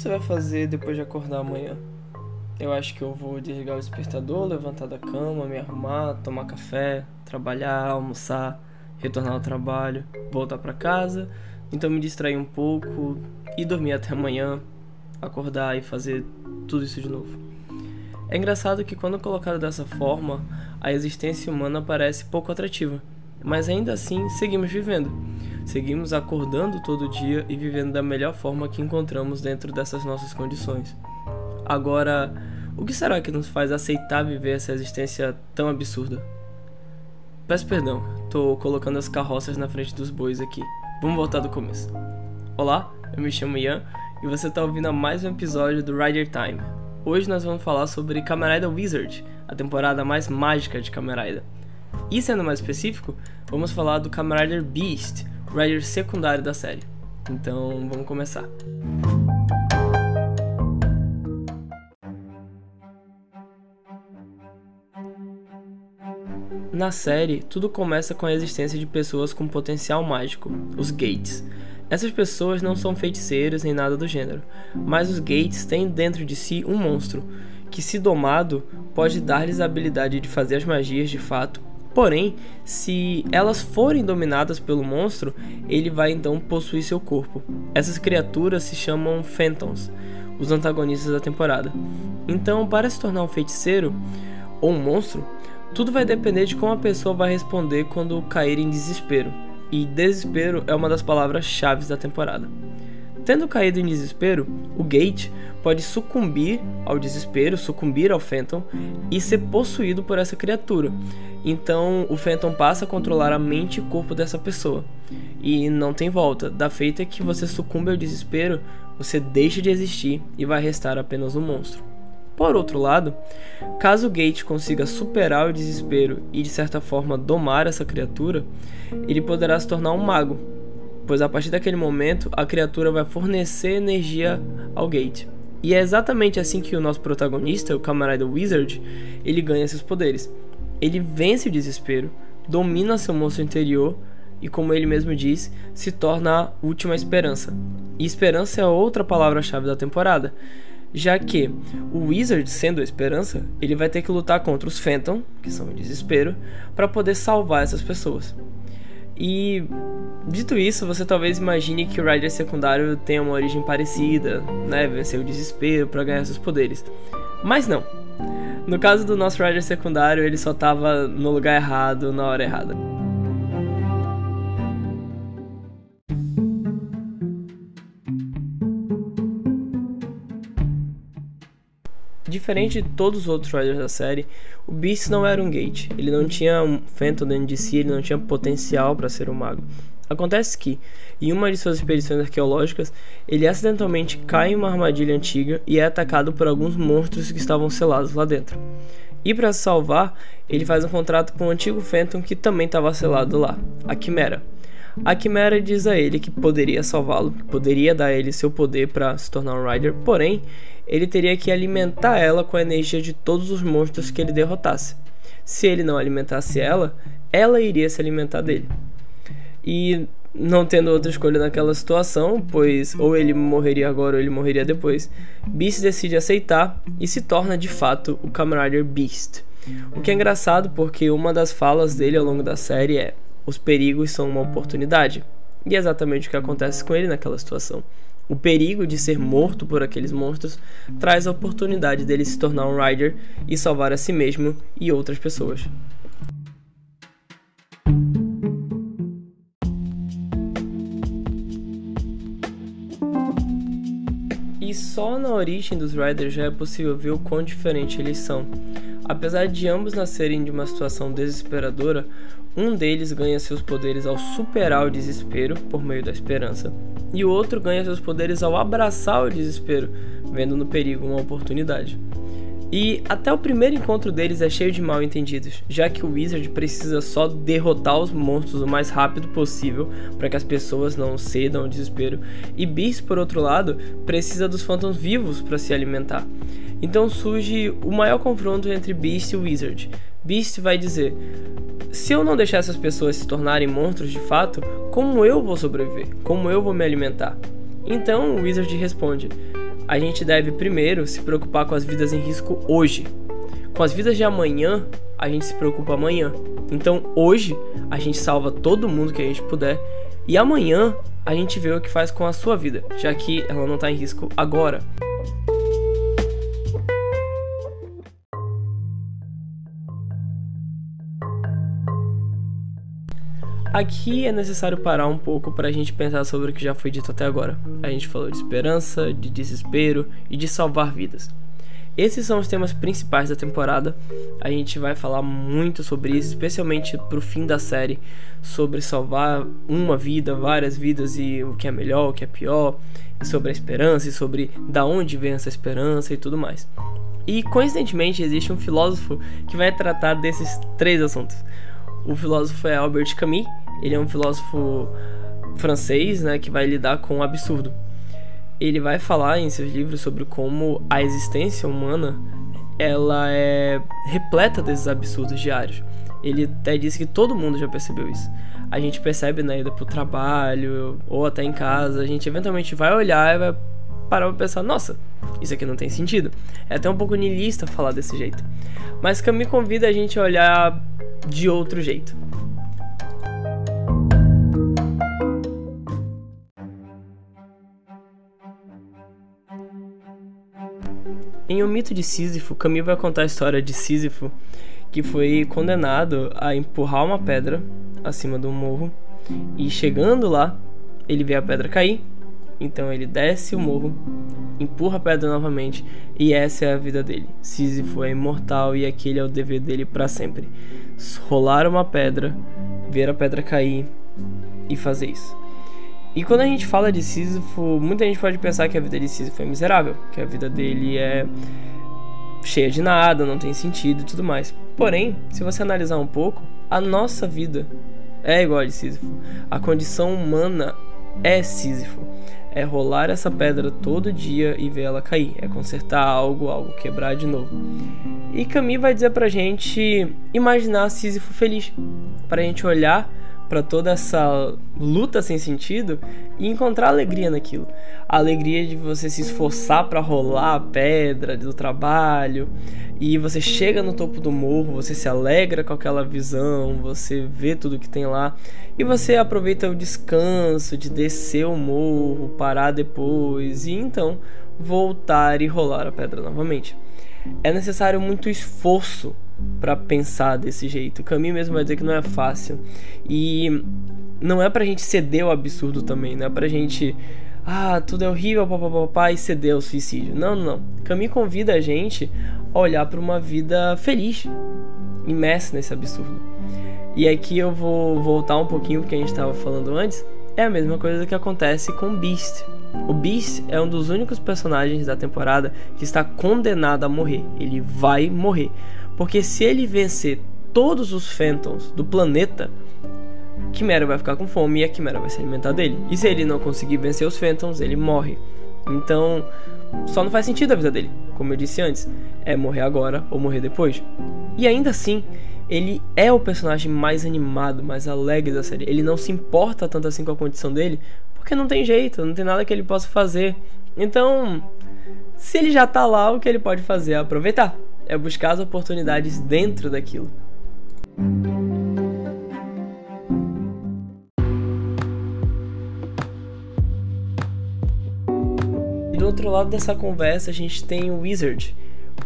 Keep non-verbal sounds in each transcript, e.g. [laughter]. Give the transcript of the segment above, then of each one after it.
você vai fazer depois de acordar amanhã? Eu acho que eu vou desligar o despertador, levantar da cama, me arrumar, tomar café, trabalhar, almoçar, retornar ao trabalho, voltar para casa, então me distrair um pouco e dormir até amanhã, acordar e fazer tudo isso de novo. É engraçado que quando colocado dessa forma, a existência humana parece pouco atrativa, mas ainda assim seguimos vivendo. Seguimos acordando todo dia e vivendo da melhor forma que encontramos dentro dessas nossas condições. Agora, o que será que nos faz aceitar viver essa existência tão absurda? Peço perdão, tô colocando as carroças na frente dos bois aqui. Vamos voltar do começo. Olá, eu me chamo Ian e você está ouvindo a mais um episódio do Rider Time. Hoje nós vamos falar sobre Rider Wizard, a temporada mais mágica de Rider. E sendo mais específico, vamos falar do Rider Beast, o Rider secundário da série. Então, vamos começar. Na série, tudo começa com a existência de pessoas com potencial mágico, os Gates. Essas pessoas não são feiticeiros nem nada do gênero, mas os Gates têm dentro de si um monstro, que, se domado, pode dar-lhes a habilidade de fazer as magias de fato. Porém, se elas forem dominadas pelo monstro, ele vai então possuir seu corpo. Essas criaturas se chamam Phantoms, os antagonistas da temporada. Então, para se tornar um feiticeiro ou um monstro, tudo vai depender de como a pessoa vai responder quando cair em desespero. E desespero é uma das palavras-chave da temporada. Tendo caído em desespero, o Gate pode sucumbir ao desespero, sucumbir ao Phantom e ser possuído por essa criatura. Então o Phantom passa a controlar a mente e corpo dessa pessoa. E não tem volta. Da feita que você sucumbe ao desespero, você deixa de existir e vai restar apenas um monstro. Por outro lado, caso Gate consiga superar o desespero e de certa forma domar essa criatura, ele poderá se tornar um mago, pois a partir daquele momento a criatura vai fornecer energia ao Gate. E é exatamente assim que o nosso protagonista, o camarada Wizard, ele ganha seus poderes. Ele vence o desespero, domina seu monstro interior e, como ele mesmo diz, se torna a última esperança. E esperança é outra palavra-chave da temporada já que o Wizard, sendo a esperança, ele vai ter que lutar contra os Phantom, que são o desespero, para poder salvar essas pessoas. E dito isso, você talvez imagine que o Rider secundário tenha uma origem parecida, né, vencer o desespero para ganhar seus poderes. Mas não. No caso do nosso Rider secundário, ele só estava no lugar errado, na hora errada. Diferente de todos os outros Riders da série, o Beast não era um Gate. Ele não tinha um Phantom dentro de si, ele não tinha potencial para ser um mago. Acontece que, em uma de suas expedições arqueológicas, ele acidentalmente cai em uma armadilha antiga e é atacado por alguns monstros que estavam selados lá dentro. E para se salvar, ele faz um contrato com o antigo Phantom que também estava selado lá, a Quimera. A Quimera diz a ele que poderia salvá-lo, que poderia dar a ele seu poder para se tornar um Rider, porém, ele teria que alimentar ela com a energia de todos os monstros que ele derrotasse. Se ele não alimentasse ela, ela iria se alimentar dele. E não tendo outra escolha naquela situação, pois ou ele morreria agora ou ele morreria depois, Beast decide aceitar e se torna de fato o Kamen Rider Beast. O que é engraçado porque uma das falas dele ao longo da série é: os perigos são uma oportunidade. E é exatamente o que acontece com ele naquela situação. O perigo de ser morto por aqueles monstros traz a oportunidade dele se tornar um Rider e salvar a si mesmo e outras pessoas. E só na origem dos Riders já é possível ver o quão diferente eles são. Apesar de ambos nascerem de uma situação desesperadora, um deles ganha seus poderes ao superar o desespero por meio da esperança, e o outro ganha seus poderes ao abraçar o desespero, vendo no perigo uma oportunidade. E até o primeiro encontro deles é cheio de mal entendidos, já que o Wizard precisa só derrotar os monstros o mais rápido possível para que as pessoas não cedam ao desespero, e Beast, por outro lado, precisa dos Phantoms vivos para se alimentar. Então surge o maior confronto entre Beast e Wizard. Beast vai dizer: se eu não deixar essas pessoas se tornarem monstros de fato, como eu vou sobreviver? Como eu vou me alimentar? Então o Wizard responde: a gente deve primeiro se preocupar com as vidas em risco hoje. Com as vidas de amanhã, a gente se preocupa amanhã. Então hoje a gente salva todo mundo que a gente puder e amanhã a gente vê o que faz com a sua vida, já que ela não está em risco agora. Aqui é necessário parar um pouco para a gente pensar sobre o que já foi dito até agora. A gente falou de esperança, de desespero e de salvar vidas. Esses são os temas principais da temporada. A gente vai falar muito sobre isso, especialmente pro fim da série, sobre salvar uma vida, várias vidas e o que é melhor, o que é pior, e sobre a esperança e sobre da onde vem essa esperança e tudo mais. E coincidentemente existe um filósofo que vai tratar desses três assuntos. O filósofo é Albert Camus, ele é um filósofo francês, né, que vai lidar com o absurdo. Ele vai falar em seus livros sobre como a existência humana ela é repleta desses absurdos diários. Ele até disse que todo mundo já percebeu isso. A gente percebe na ida pro trabalho ou até em casa, a gente eventualmente vai olhar e vai parar pra pensar, nossa, isso aqui não tem sentido. É até um pouco niilista falar desse jeito. Mas Camus convida a gente a olhar de outro jeito. Em O Mito de Sísifo, Camus vai contar a história de Sísifo, que foi condenado a empurrar uma pedra acima um morro, e chegando lá, ele vê a pedra cair, então ele desce o morro, empurra a pedra novamente, e essa é a vida dele. Sísifo é imortal e aquele é o dever dele para sempre. Rolar uma pedra, ver a pedra cair e fazer isso. E quando a gente fala de Sísifo, muita gente pode pensar que a vida de Sísifo é miserável, que a vida dele é cheia de nada, não tem sentido e tudo mais. Porém, se você analisar um pouco, a nossa vida é igual a de Sísifo. A condição humana é Sísifo. É rolar essa pedra todo dia e ver ela cair. É consertar algo, algo quebrar de novo. E Camille vai dizer pra gente imaginar Sísifo feliz. Pra gente olhar para toda essa luta sem sentido e encontrar alegria naquilo. A alegria de você se esforçar para rolar a pedra do trabalho e você chega no topo do morro, você se alegra com aquela visão, você vê tudo que tem lá e você aproveita o descanso de descer o morro, parar depois e então voltar e rolar a pedra novamente. É necessário muito esforço para pensar desse jeito. O caminho mesmo vai dizer que não é fácil. E não é pra gente ceder ao absurdo também, não é pra gente ah, tudo é horrível, papapá, e ceder ao suicídio. Não, não. Caminho convida a gente a olhar para uma vida feliz, imersa nesse absurdo. E aqui eu vou voltar um pouquinho porque a gente estava falando antes. É a mesma coisa que acontece com Beast. O Beast é um dos únicos personagens da temporada que está condenado a morrer. Ele vai morrer. Porque se ele vencer todos os Phantoms do planeta, Quimera vai ficar com fome e a Quimera vai se alimentar dele. E se ele não conseguir vencer os Phantoms, ele morre. Então, só não faz sentido a vida dele. Como eu disse antes, é morrer agora ou morrer depois. E ainda assim, ele é o personagem mais animado, mais alegre da série. Ele não se importa tanto assim com a condição dele, porque não tem jeito, não tem nada que ele possa fazer. Então, se ele já tá lá, o que ele pode fazer é aproveitar é buscar as oportunidades dentro daquilo. E do outro lado dessa conversa, a gente tem o Wizard,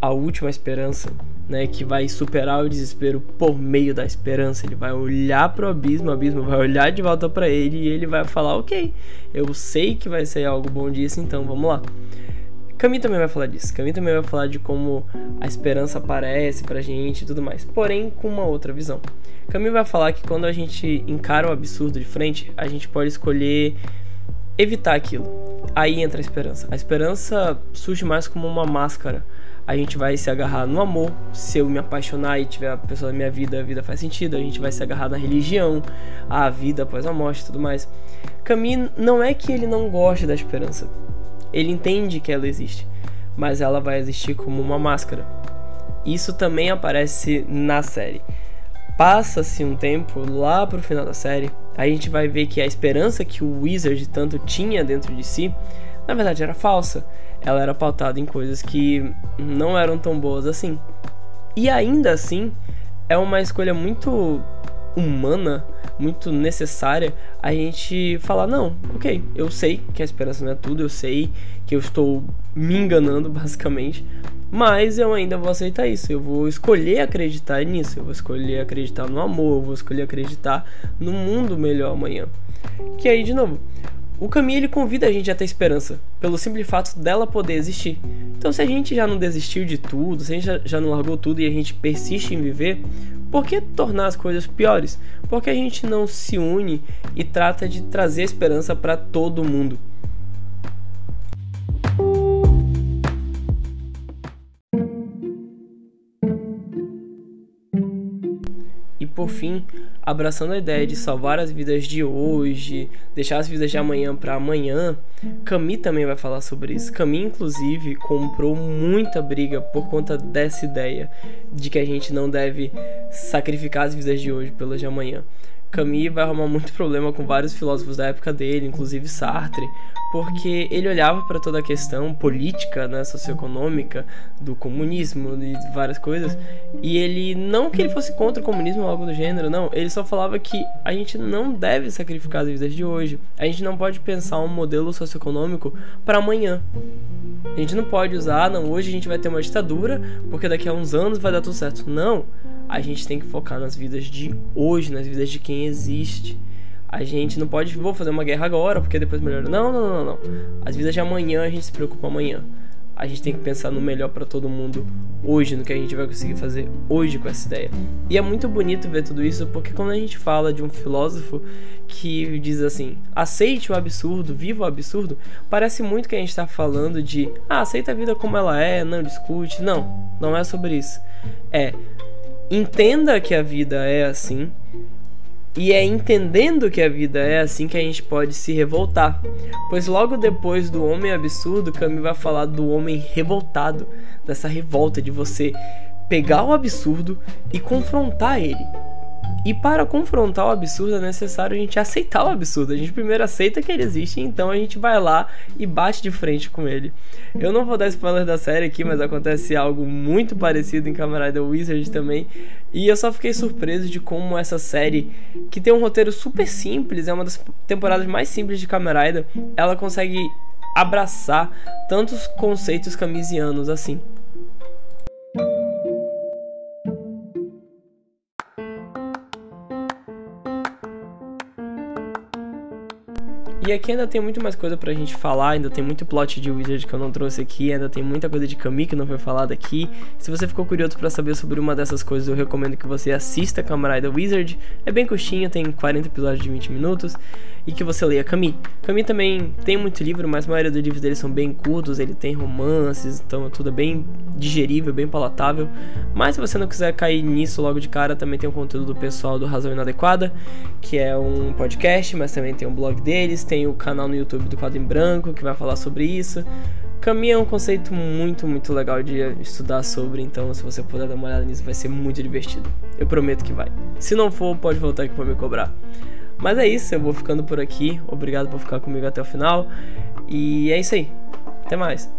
a última esperança, né, que vai superar o desespero por meio da esperança. Ele vai olhar para o abismo, o abismo vai olhar de volta para ele e ele vai falar: "OK, eu sei que vai ser algo bom disso, então vamos lá". Caminho também vai falar disso. Caminho também vai falar de como a esperança aparece pra gente e tudo mais. Porém, com uma outra visão. Caminho vai falar que quando a gente encara o absurdo de frente, a gente pode escolher evitar aquilo. Aí entra a esperança. A esperança surge mais como uma máscara. A gente vai se agarrar no amor. Se eu me apaixonar e tiver a pessoa da minha vida, a vida faz sentido. A gente vai se agarrar na religião, a vida após a morte e tudo mais. Caminho não é que ele não goste da esperança ele entende que ela existe, mas ela vai existir como uma máscara. Isso também aparece na série. Passa-se um tempo lá pro final da série, a gente vai ver que a esperança que o Wizard tanto tinha dentro de si na verdade era falsa. Ela era pautada em coisas que não eram tão boas assim. E ainda assim, é uma escolha muito humana, muito necessária a gente falar: não, ok, eu sei que a esperança não é tudo, eu sei que eu estou me enganando, [laughs] basicamente, mas eu ainda vou aceitar isso. Eu vou escolher acreditar nisso. Eu vou escolher acreditar no amor. Eu vou escolher acreditar no mundo melhor amanhã. Que aí, de novo, o caminho ele convida a gente a ter esperança, pelo simples fato dela poder existir. Então, se a gente já não desistiu de tudo, se a gente já não largou tudo e a gente persiste em viver, por que tornar as coisas piores? Por que a gente não se une e trata de trazer esperança para todo mundo? por fim, abraçando a ideia de salvar as vidas de hoje, deixar as vidas de amanhã para amanhã, Cami também vai falar sobre isso. Cami, inclusive, comprou muita briga por conta dessa ideia de que a gente não deve sacrificar as vidas de hoje pelas de amanhã. Camus vai arrumar muito problema com vários filósofos da época dele, inclusive Sartre, porque ele olhava para toda a questão política, né, socioeconômica do comunismo e várias coisas, e ele não que ele fosse contra o comunismo ou algo do gênero, não, ele só falava que a gente não deve sacrificar as vidas de hoje. A gente não pode pensar um modelo socioeconômico para amanhã. A gente não pode usar, ah, não, hoje a gente vai ter uma ditadura, porque daqui a uns anos vai dar tudo certo. Não a gente tem que focar nas vidas de hoje, nas vidas de quem existe. A gente não pode, vou fazer uma guerra agora, porque depois melhora. Não, não, não, não. As vidas de amanhã a gente se preocupa amanhã. A gente tem que pensar no melhor para todo mundo hoje, no que a gente vai conseguir fazer hoje com essa ideia. E é muito bonito ver tudo isso, porque quando a gente fala de um filósofo que diz assim: aceite o absurdo, viva o absurdo, parece muito que a gente está falando de, ah, aceita a vida como ela é, não discute. Não, não é sobre isso. É, entenda que a vida é assim. E é entendendo que a vida é assim que a gente pode se revoltar. Pois logo depois do homem absurdo, Camus vai falar do homem revoltado, dessa revolta de você pegar o absurdo e confrontar ele. E para confrontar o absurdo é necessário a gente aceitar o absurdo. A gente primeiro aceita que ele existe, então a gente vai lá e bate de frente com ele. Eu não vou dar spoiler da série aqui, mas acontece algo muito parecido em Camarada Wizard também. E eu só fiquei surpreso de como essa série, que tem um roteiro super simples, é uma das temporadas mais simples de Kamen ela consegue abraçar tantos conceitos camisianos assim. E aqui ainda tem muito mais coisa pra gente falar, ainda tem muito plot de Wizard que eu não trouxe aqui, ainda tem muita coisa de Kami que não foi falada aqui. Se você ficou curioso para saber sobre uma dessas coisas, eu recomendo que você assista Camarada Wizard. É bem curtinho, tem 40 episódios de 20 minutos. E que você leia Kami. Kami também tem muito livro, mas a maioria dos livros dele são bem curtos, ele tem romances, então tudo é bem digerível, bem palatável. Mas se você não quiser cair nisso logo de cara, também tem o conteúdo do pessoal do Razão Inadequada, que é um podcast, mas também tem um blog deles, tem tem o canal no YouTube do Quadro em Branco que vai falar sobre isso. Caminho é um conceito muito, muito legal de estudar sobre, então se você puder dar uma olhada nisso, vai ser muito divertido. Eu prometo que vai. Se não for, pode voltar aqui para me cobrar. Mas é isso, eu vou ficando por aqui. Obrigado por ficar comigo até o final. E é isso aí. Até mais.